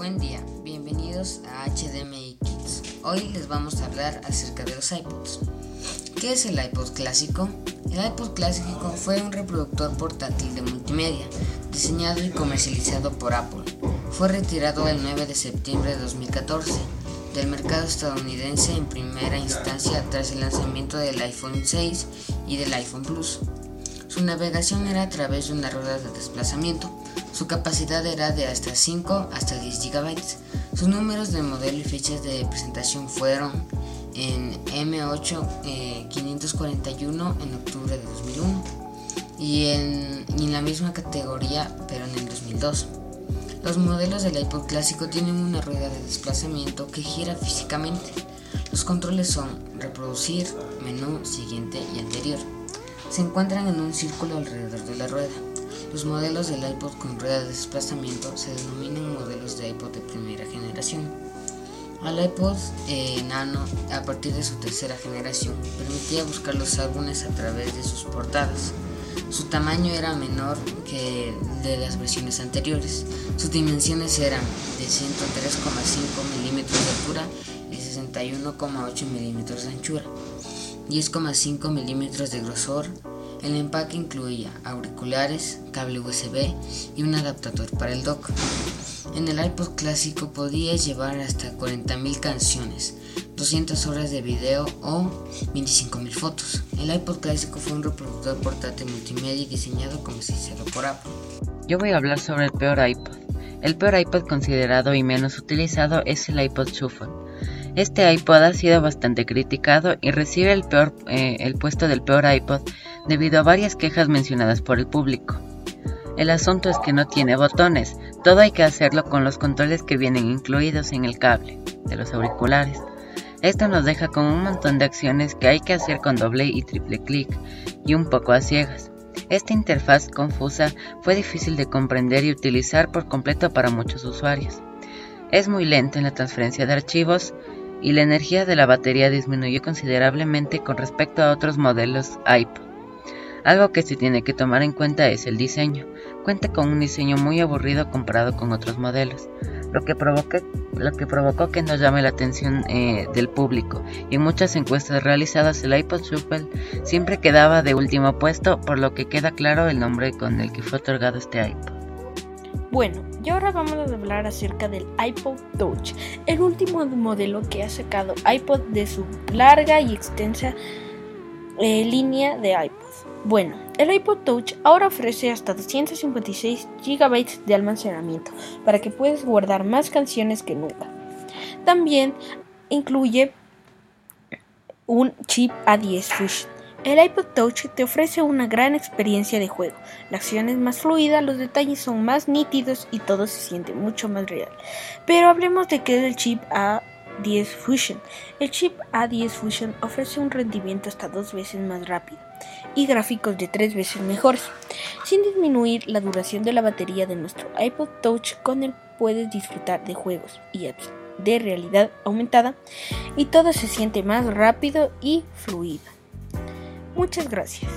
Buen día, bienvenidos a HDMI Kids. Hoy les vamos a hablar acerca de los iPods. ¿Qué es el iPod clásico? El iPod clásico fue un reproductor portátil de multimedia, diseñado y comercializado por Apple. Fue retirado el 9 de septiembre de 2014 del mercado estadounidense en primera instancia tras el lanzamiento del iPhone 6 y del iPhone Plus. Su navegación era a través de una rueda de desplazamiento. Su capacidad era de hasta 5 hasta 10 GB. Sus números de modelo y fechas de presentación fueron en M8 541 eh, en octubre de 2001 y en, y en la misma categoría pero en el 2002. Los modelos del iPod clásico tienen una rueda de desplazamiento que gira físicamente. Los controles son reproducir, menú, siguiente y anterior se encuentran en un círculo alrededor de la rueda. Los modelos del iPod con rueda de desplazamiento se denominan modelos de iPod de primera generación. Al iPod eh, Nano, a partir de su tercera generación, permitía buscar los álbumes a través de sus portadas. Su tamaño era menor que de las versiones anteriores. Sus dimensiones eran de 103,5 milímetros de altura y 61,8 milímetros de anchura. 10,5 milímetros de grosor. El empaque incluía auriculares, cable USB y un adaptador para el dock. En el iPod clásico podías llevar hasta 40.000 canciones, 200 horas de video o 25.000 fotos. El iPod clásico fue un reproductor portátil multimedia diseñado como comercializado por Apple. Yo voy a hablar sobre el peor iPod. El peor iPod considerado y menos utilizado es el iPod Shuffle. Este iPod ha sido bastante criticado y recibe eh, el puesto del peor iPod debido a varias quejas mencionadas por el público. El asunto es que no tiene botones, todo hay que hacerlo con los controles que vienen incluidos en el cable de los auriculares. Esto nos deja con un montón de acciones que hay que hacer con doble y triple clic y un poco a ciegas. Esta interfaz confusa fue difícil de comprender y utilizar por completo para muchos usuarios. Es muy lento en la transferencia de archivos y la energía de la batería disminuyó considerablemente con respecto a otros modelos iPod. Algo que se tiene que tomar en cuenta es el diseño. Cuenta con un diseño muy aburrido comparado con otros modelos, lo que, que provocó que no llame la atención eh, del público. Y en muchas encuestas realizadas el iPod Shuffle siempre quedaba de último puesto, por lo que queda claro el nombre con el que fue otorgado este iPod. Bueno, y ahora vamos a hablar acerca del iPod Touch, el último modelo que ha sacado iPod de su larga y extensa eh, línea de iPod. Bueno, el iPod Touch ahora ofrece hasta 256 GB de almacenamiento para que puedas guardar más canciones que nunca. También incluye un chip A10 Fusion el iPod Touch te ofrece una gran experiencia de juego. La acción es más fluida, los detalles son más nítidos y todo se siente mucho más real. Pero hablemos de qué es el chip A10 Fusion. El chip A10 Fusion ofrece un rendimiento hasta dos veces más rápido y gráficos de tres veces mejores, sin disminuir la duración de la batería de nuestro iPod Touch. Con él puedes disfrutar de juegos y apps de realidad aumentada y todo se siente más rápido y fluido. Muchas gracias.